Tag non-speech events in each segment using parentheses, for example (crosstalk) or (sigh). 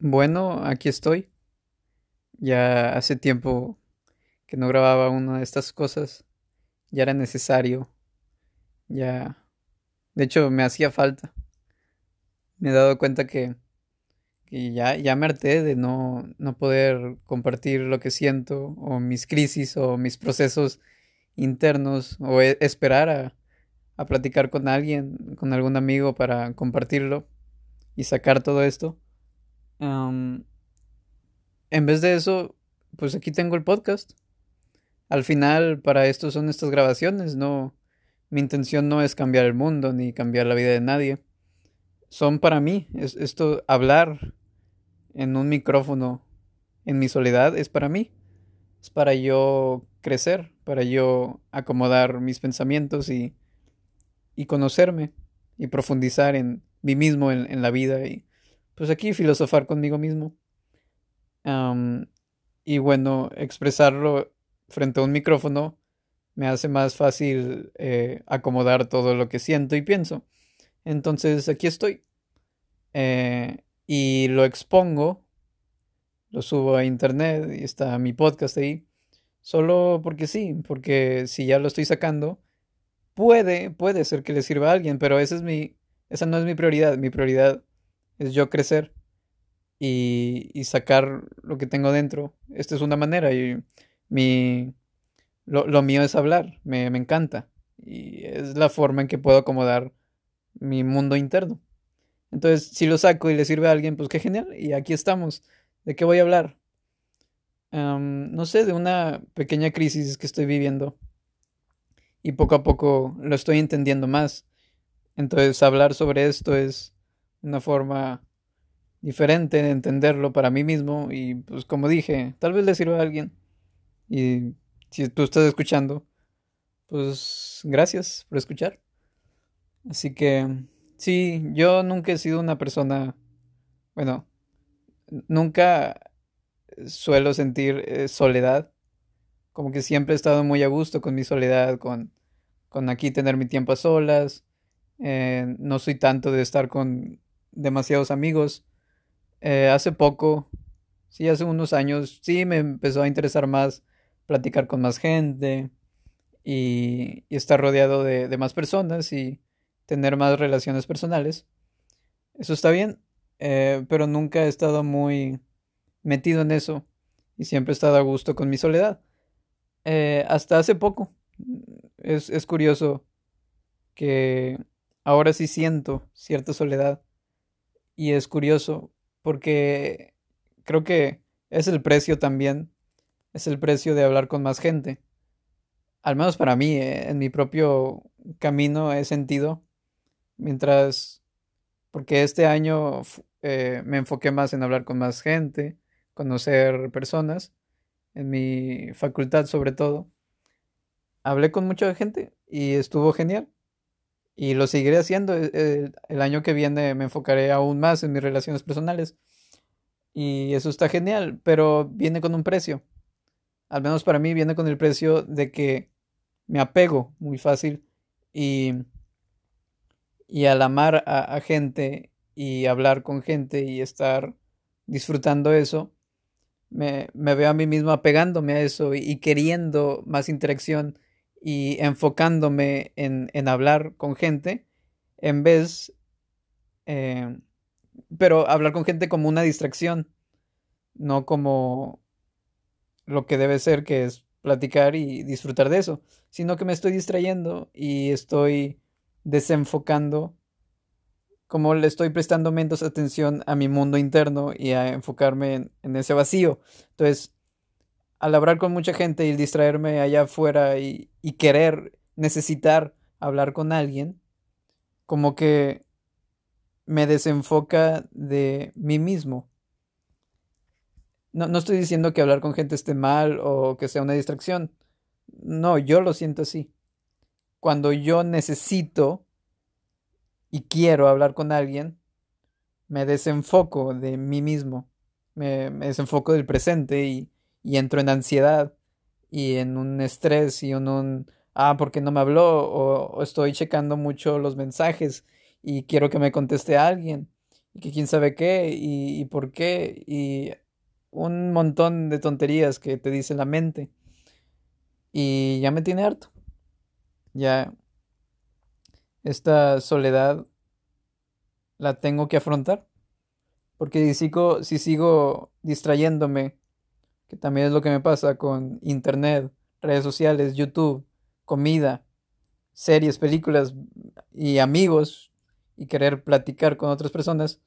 Bueno, aquí estoy. Ya hace tiempo que no grababa una de estas cosas. Ya era necesario. Ya... De hecho, me hacía falta. Me he dado cuenta que, ya, ya me harté de no, no poder compartir lo que siento, o mis crisis, o mis procesos internos, o e- esperar a, a platicar con alguien, con algún amigo para compartirlo y sacar todo esto. Am, en vez de eso, pues aquí tengo el podcast. Al final, para esto son estas grabaciones, no. Mi intención no es cambiar el mundo ni cambiar la vida de nadie. Son para mí. Es, esto, hablar en un micrófono en mi soledad es para mí. Es para yo crecer, para yo acomodar mis pensamientos y, y conocerme y profundizar en mí mismo, en, en la vida y pues aquí filosofar conmigo mismo. Y bueno, expresarlo frente a un micrófono me hace más fácil eh, acomodar todo lo que siento y pienso. Entonces aquí estoy. eh, y lo expongo, lo subo a internet y está mi podcast ahí. Solo porque sí, porque si ya lo estoy sacando, puede, puede ser que le sirva a alguien, pero esa es mi, esa no es mi prioridad. Mi prioridad es yo crecer y, y sacar lo que tengo dentro. Esta es una manera y mi, lo, lo mío es hablar, me, me encanta y es la forma en que puedo acomodar mi mundo interno. Entonces, si lo saco y le sirve a alguien, pues qué genial. Y aquí estamos. ¿De qué voy a hablar? No sé, de una pequeña crisis que estoy viviendo y poco a poco lo estoy entendiendo más. Entonces, hablar sobre esto es una forma diferente de entenderlo para mí mismo y pues como dije, tal vez le sirva a alguien. Y si tú estás escuchando, pues gracias por escuchar. Así que sí, yo nunca he sido una persona, bueno, nunca suelo sentir eh, soledad, como que siempre he estado muy a gusto con mi soledad, con, con aquí tener mi tiempo a solas, eh, no soy tanto de estar con demasiados amigos. Eh, hace poco, sí, hace unos años, sí me empezó a interesar más platicar con más gente y, estar rodeado de, de más personas y tener más relaciones personales. Eso está bien, eh, pero nunca he estado muy metido en eso y siempre he estado a gusto con mi soledad. Eh, hasta hace poco. Es, es curioso que ahora sí siento cierta soledad y es curioso porque creo que es el precio también, es el precio de hablar con más gente. Al menos para mí, eh, en mi propio camino he sentido, mientras, porque este año eh, me enfoqué más en hablar con más gente, conocer personas, en mi facultad sobre todo. Hablé con mucha gente y estuvo genial. Y lo seguiré haciendo. El, el- el año que viene me enfocaré aún más en mis relaciones personales. Y eso está genial, pero viene con un precio. Al menos para mí viene con el precio de que me apego muy fácil y, y al amar a, gente y hablar con gente y estar disfrutando eso, me, me veo a mí mismo apegándome a eso y queriendo más interacción y enfocándome en, en hablar con gente en vez, eh, pero hablar con gente como una distracción, no como lo que debe ser, que es platicar y disfrutar de eso, sino que me estoy distrayendo y estoy desenfocando, como le estoy prestando menos atención a mi mundo interno y a enfocarme en, en ese vacío. Entonces, al hablar con mucha gente y distraerme allá afuera y, querer, necesitar hablar con alguien, como que me desenfoca de mí mismo. No, no estoy diciendo que hablar con gente esté mal o que sea una distracción. No, yo lo siento así. Cuando yo necesito y quiero hablar con alguien, me desenfoco de mí mismo. Me desenfoco del presente y, y entro en ansiedad y en un estrés y en un, ah, ¿por qué no me habló? O, estoy checando mucho los mensajes y quiero que me conteste alguien. y que quién sabe qué y, por qué y un montón de tonterías que te dice la mente. Y ya me tiene harto. Ya esta soledad la tengo que afrontar. Porque si si sigo distrayéndome, que también es lo que me pasa con internet, redes sociales, YouTube, comida, series, películas y amigos y querer platicar con otras personas,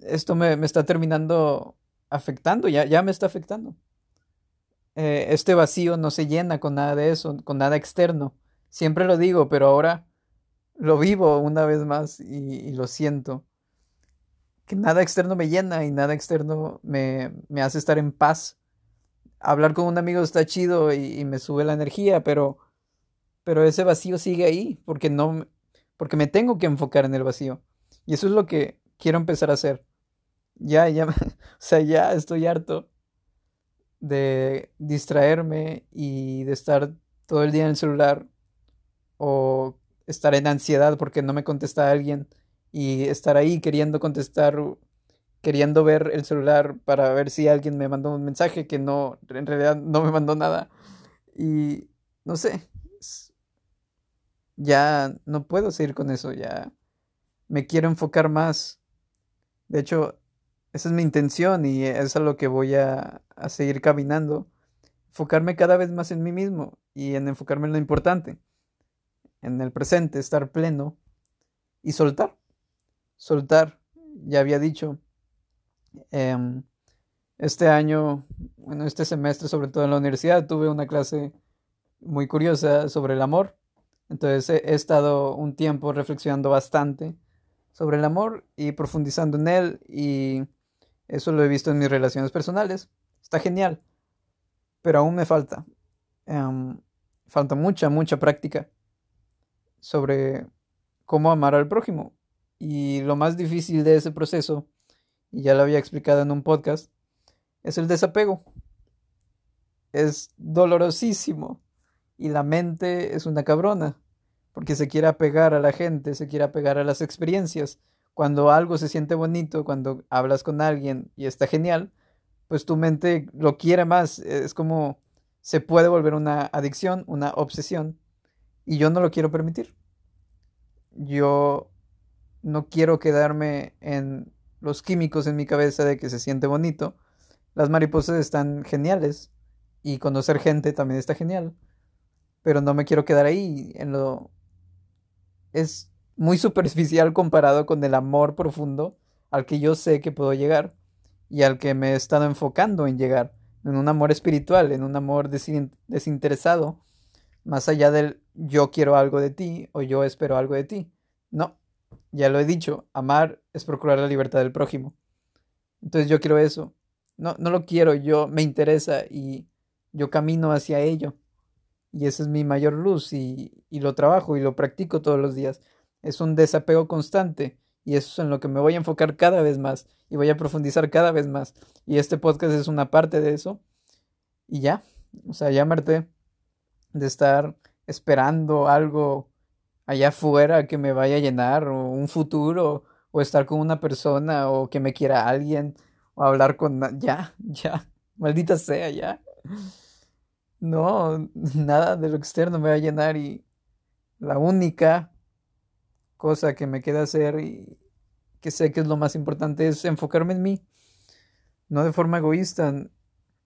esto me, me está terminando afectando, ya, ya me está afectando. Eh, este vacío no se llena con nada de eso, con nada externo. Siempre lo digo, pero ahora lo vivo una vez más y, lo siento. Nada externo me llena y nada externo me, me hace estar en paz. Hablar con un amigo está chido y, y, me sube la energía, pero, pero ese vacío sigue ahí porque no, porque me tengo que enfocar en el vacío. Y eso es lo que quiero empezar a hacer. Ya, ya, (laughs) o sea, ya estoy harto de distraerme y de estar todo el día en el celular o estar en ansiedad porque no me contesta alguien y estar ahí queriendo contestar, queriendo ver el celular para ver si alguien me mandó un mensaje que no, en realidad no me mandó nada. Y no sé, ya no puedo seguir con eso, ya me quiero enfocar más. De hecho, esa es mi intención y es a lo que voy a, a seguir caminando. Enfocarme cada vez más en mí mismo y en enfocarme en lo importante, en el presente, estar pleno y soltar. Soltar, ya había dicho, em, este año, bueno, este semestre, sobre todo en la universidad, tuve una clase muy curiosa sobre el amor. Entonces he estado un tiempo reflexionando bastante sobre el amor y profundizando en él y eso lo he visto en mis relaciones personales. Está genial. Pero aún me falta. Em, falta mucha, mucha práctica sobre cómo amar al prójimo. Y lo más difícil de ese proceso, y ya lo había explicado en un podcast, es el desapego. Es dolorosísimo. Y la mente es una cabrona. Porque se quiere apegar a la gente, se quiere apegar a las experiencias cuando algo se siente bonito, cuando hablas con alguien y está genial, pues tu mente lo quiere más. Es como se puede volver una adicción, una obsesión. Y yo no lo quiero permitir. Yo no quiero quedarme en los químicos en mi cabeza de que se siente bonito. Las mariposas están geniales y conocer gente también está genial. Pero no me quiero quedar ahí en lo... Es muy (laughs) superficial comparado con el amor profundo al que yo sé que puedo llegar y al que me he estado enfocando en llegar, en un amor espiritual, en un amor desinteresado, más allá del yo quiero algo de ti o yo espero algo de ti. No, ya lo he dicho, amar es procurar la libertad del prójimo. Entonces yo quiero eso. No, no lo quiero, yo me interesa y yo camino hacia ello. Y esa es mi mayor luz y, y lo trabajo y lo practico todos los días es un desapego constante y eso es en lo que me voy a enfocar cada vez más y voy a profundizar cada vez más. Y este podcast es una parte de eso. Y ya, o sea, ya de estar esperando algo allá afuera que me vaya a llenar o un futuro o estar con una persona o que me quiera alguien o hablar con... Ya, (laughs) ya, maldita sea, ya. No, (laughs) nada de lo externo me va a llenar y la única cosa que me queda hacer y que sé que es lo más importante es enfocarme en mí, no de forma egoísta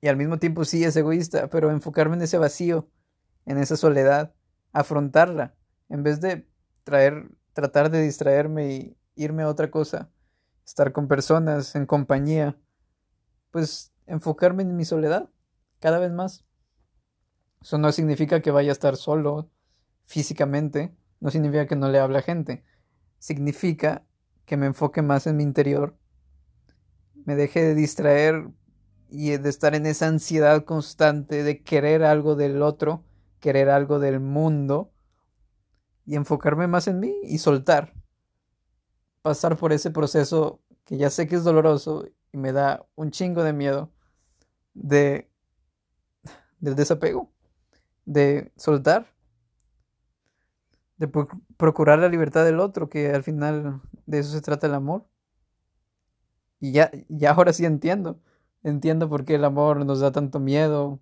y al mismo tiempo sí es egoísta, pero enfocarme en ese vacío, en esa soledad, afrontarla, en vez de traer, tratar de distraerme y irme a otra cosa, estar con personas, en compañía, pues enfocarme en mi soledad cada vez más. Eso no significa que vaya a estar solo físicamente, no significa que no le hable a gente. Significa que me enfoque más en mi interior, me deje de distraer y de estar en esa ansiedad constante de querer algo del otro, querer algo del mundo y enfocarme más en mí y soltar. Pasar por ese proceso que ya sé que es doloroso y me da un chingo de miedo de del desapego, de soltar de procurar la libertad del otro, que al final de eso se trata el amor. Y ya, ya ahora sí entiendo. Entiendo por qué el amor nos da tanto miedo.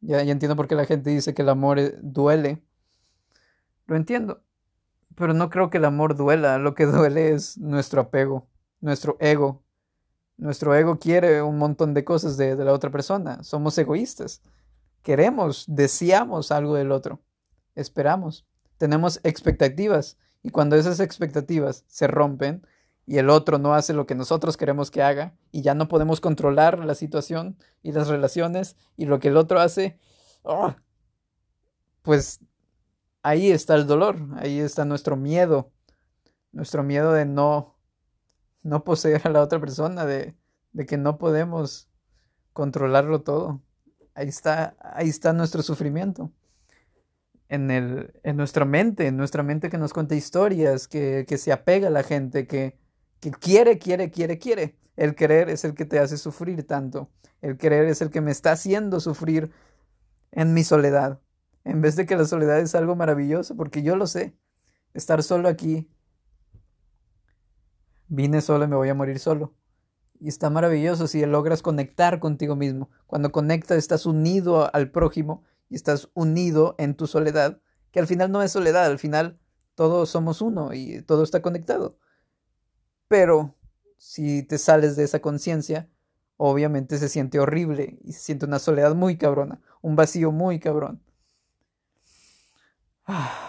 Ya, ya entiendo por qué la gente dice que el amor eh, duele. Lo entiendo. Pero no creo que el amor duela. Lo que duele es nuestro apego, nuestro ego. Nuestro ego quiere un montón de cosas de, la otra persona. Somos egoístas. Queremos, deseamos algo del otro. Esperamos. Tenemos expectativas. Y cuando esas expectativas se rompen, y el otro no hace lo que nosotros queremos que haga y ya no podemos controlar la situación y las relaciones y lo que el otro hace, ¡oh! pues ahí está el dolor, ahí está nuestro miedo, nuestro miedo de no, no poseer a la otra persona, de, de que no podemos controlarlo todo. Ahí está, ahí está nuestro sufrimiento. En, el, en nuestra mente, en nuestra mente que nos cuenta historias, que, que se apega a la gente, que, que quiere, quiere, quiere, quiere. El querer es el que te hace sufrir tanto. El querer es el que me está haciendo sufrir en mi soledad. En vez de que la soledad es algo maravilloso, porque yo lo sé. Estar solo aquí. Vine solo y me voy a morir solo. Y está maravilloso si logras conectar contigo mismo. Cuando conectas estás unido al prójimo y estás unido en tu soledad, que al final no es soledad, al final todos somos uno y todo está conectado. Pero si te sales de esa conciencia, obviamente se siente horrible y se siente una soledad muy cabrona, un vacío muy cabrón. (sighs)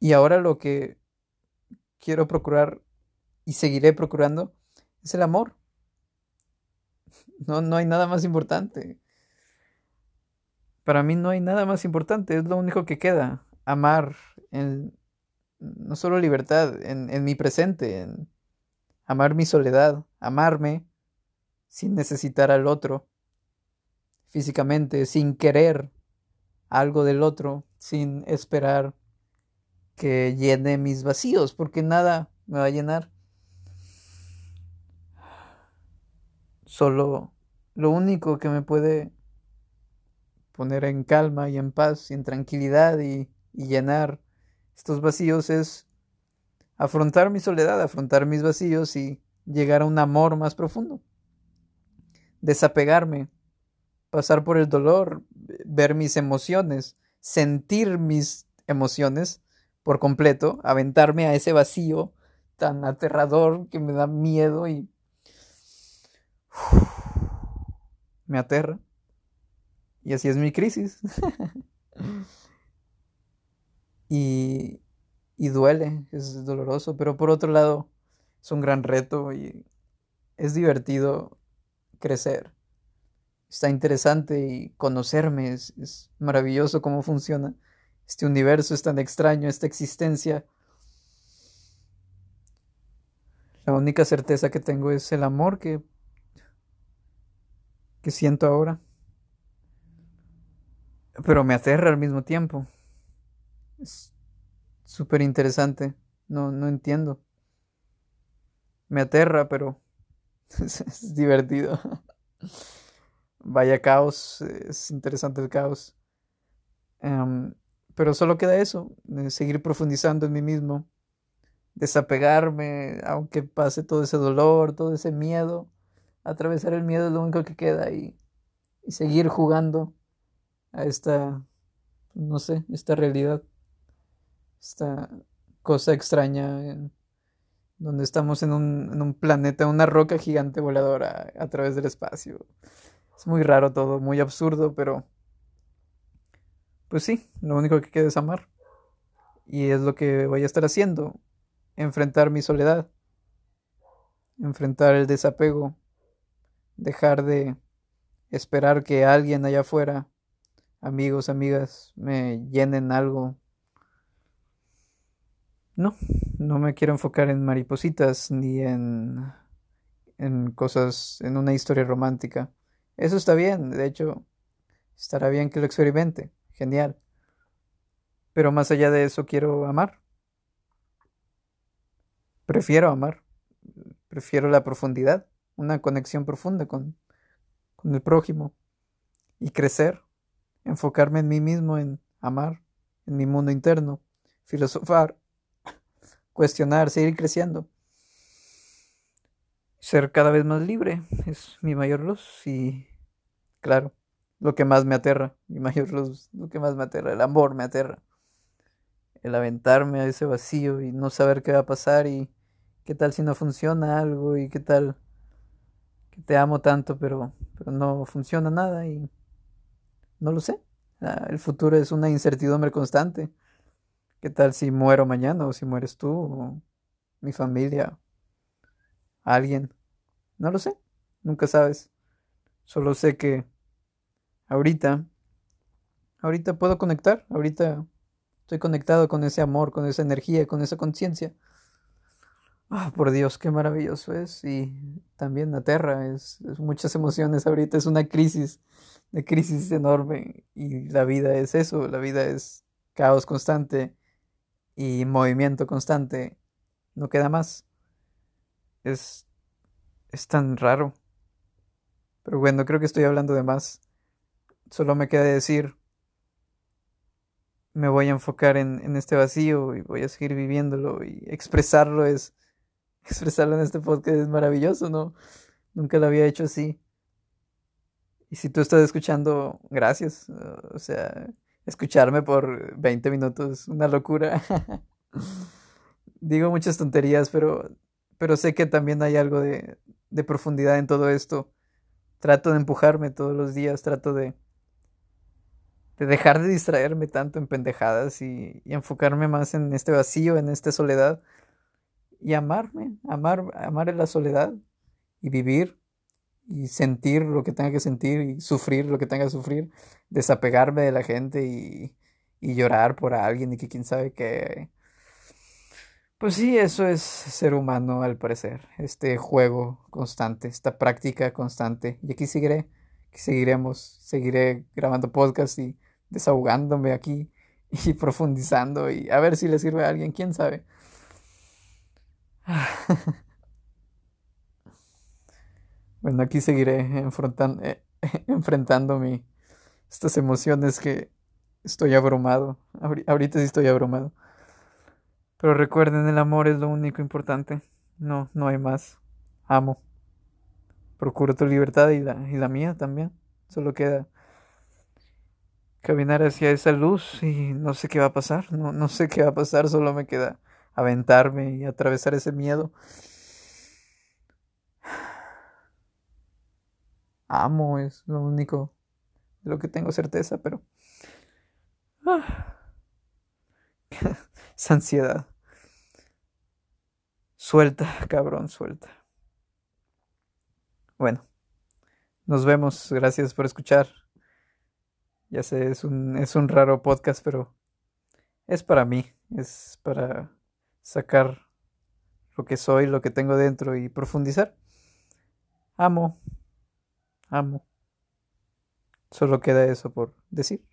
Y ahora lo que quiero procurar y seguiré procurando es el amor. No, no hay nada más importante. Para mí no hay nada más importante, es lo único que queda. Amar en, no solo libertad, en, mi presente, en amar mi soledad, amarme sin necesitar al otro, físicamente, sin querer algo del otro, sin esperar que llene mis vacíos, porque nada me va a llenar. Solo lo único que me puede poner en calma y en paz y en tranquilidad y, y llenar estos vacíos es afrontar mi soledad, afrontar mis vacíos y llegar a un amor más profundo. Desapegarme, pasar por el dolor, ver mis emociones, sentir mis emociones por completo, aventarme a ese vacío tan aterrador que me da miedo y me aterra. Y así es mi crisis. (laughs) y, y duele, es doloroso, pero por otro lado es un gran reto y es divertido crecer. Está interesante y conocerme, es, maravilloso cómo funciona. Este universo es tan extraño, esta existencia. La única certeza que tengo es el amor que, que siento ahora. Pero me aterra al mismo tiempo. Es súper interesante. No, no entiendo. Me aterra, pero (laughs) es, divertido. (laughs) Vaya caos, es interesante el caos. Em, pero solo queda eso, seguir profundizando en mí mismo, desapegarme, aunque pase todo ese dolor, todo ese miedo. Atravesar el miedo es lo único que queda y, y seguir jugando a esta, no sé, esta realidad esta cosa extraña donde estamos en un, en un, planeta, una roca gigante voladora a, través del espacio. Es muy raro todo, muy absurdo, pero pues sí, lo único que queda es amar. Y es lo que voy a estar haciendo, enfrentar mi soledad, enfrentar el desapego, dejar de esperar que alguien allá afuera, amigos, amigas, me llenen algo no, no me quiero enfocar en maripositas ni en, en cosas, en una historia romántica. Eso está bien, de hecho, estará bien que lo experimente, genial. Pero más allá de eso quiero amar. Prefiero amar, prefiero la profundidad, una conexión profunda con, con el prójimo y crecer, enfocarme en mí mismo, en amar, en mi mundo interno, filosofar cuestionar, seguir creciendo. Ser cada vez más libre es mi mayor luz y claro, lo que más me aterra, mi (laughs) mayor luz, lo que más me aterra, el amor me aterra. El aventarme a ese vacío y no saber qué va a pasar y qué tal si no funciona algo y qué tal que te amo tanto pero, pero no funciona nada y no lo sé. Ah, el futuro es una incertidumbre constante. ¿Qué tal si muero mañana o si mueres tú o mi familia? alguien. No lo sé, nunca sabes. Solo sé que ahorita, ahorita puedo conectar, ahorita estoy conectado con ese amor, con esa energía, con esa conciencia. Ah, por Dios, qué maravilloso es. Y también aterra, es, es, muchas emociones ahorita, es una crisis, de crisis enorme. Y la vida es eso, la vida es caos constante y movimiento constante. No queda más es, es tan raro. Pero bueno, creo que estoy hablando de más. Solo me queda decir, me voy a enfocar en, en este vacío y voy a seguir viviéndolo y expresarlo es, (laughs) expresarlo en este podcast es maravilloso, ¿no? Nunca lo había hecho así. Y si tú estás escuchando, gracias. O sea, escucharme por 20 minutos, una locura. (laughs) Digo muchas tonterías, pero pero sé que también hay algo de, de profundidad en todo esto. Trato de empujarme todos los días, trato de, de dejar de distraerme tanto en pendejadas y, enfocarme más en este vacío, en esta soledad y amarme, amar, amar en la soledad y vivir y sentir lo que tenga que sentir y sufrir lo que tenga que sufrir, desapegarme de la gente y, y llorar por alguien y que quién sabe qué pues sí, eso es ser humano al parecer, este juego constante, esta práctica constante. Y aquí seguiré, seguiremos, seguiré grabando podcast y desahogándome aquí (laughs) y profundizando y a ver si le sirve a alguien, quién sabe. (laughs) Bueno, aquí seguiré enfrentando, eh, (laughs) enfrentando mi, estas emociones que estoy abrumado. Ahorita sí estoy abrumado. Pero recuerden, el amor es lo único importante. No, no hay más. Amo. Procuro tu libertad y la, y la mía también. Solo queda caminar hacia esa luz y no sé qué va a pasar. No, no sé qué va a pasar, solo me queda aventarme y atravesar ese miedo. Amo, es lo único de lo que tengo certeza, pero... Ah. (laughs) Esa ansiedad. Suelta, (laughs) cabrón, suelta. Bueno, nos vemos. Gracias por escuchar. Ya sé, es un, es un raro podcast, pero es para mí. Es para sacar lo que soy, lo que tengo dentro y profundizar. Amo, amo. Solo queda eso por decir.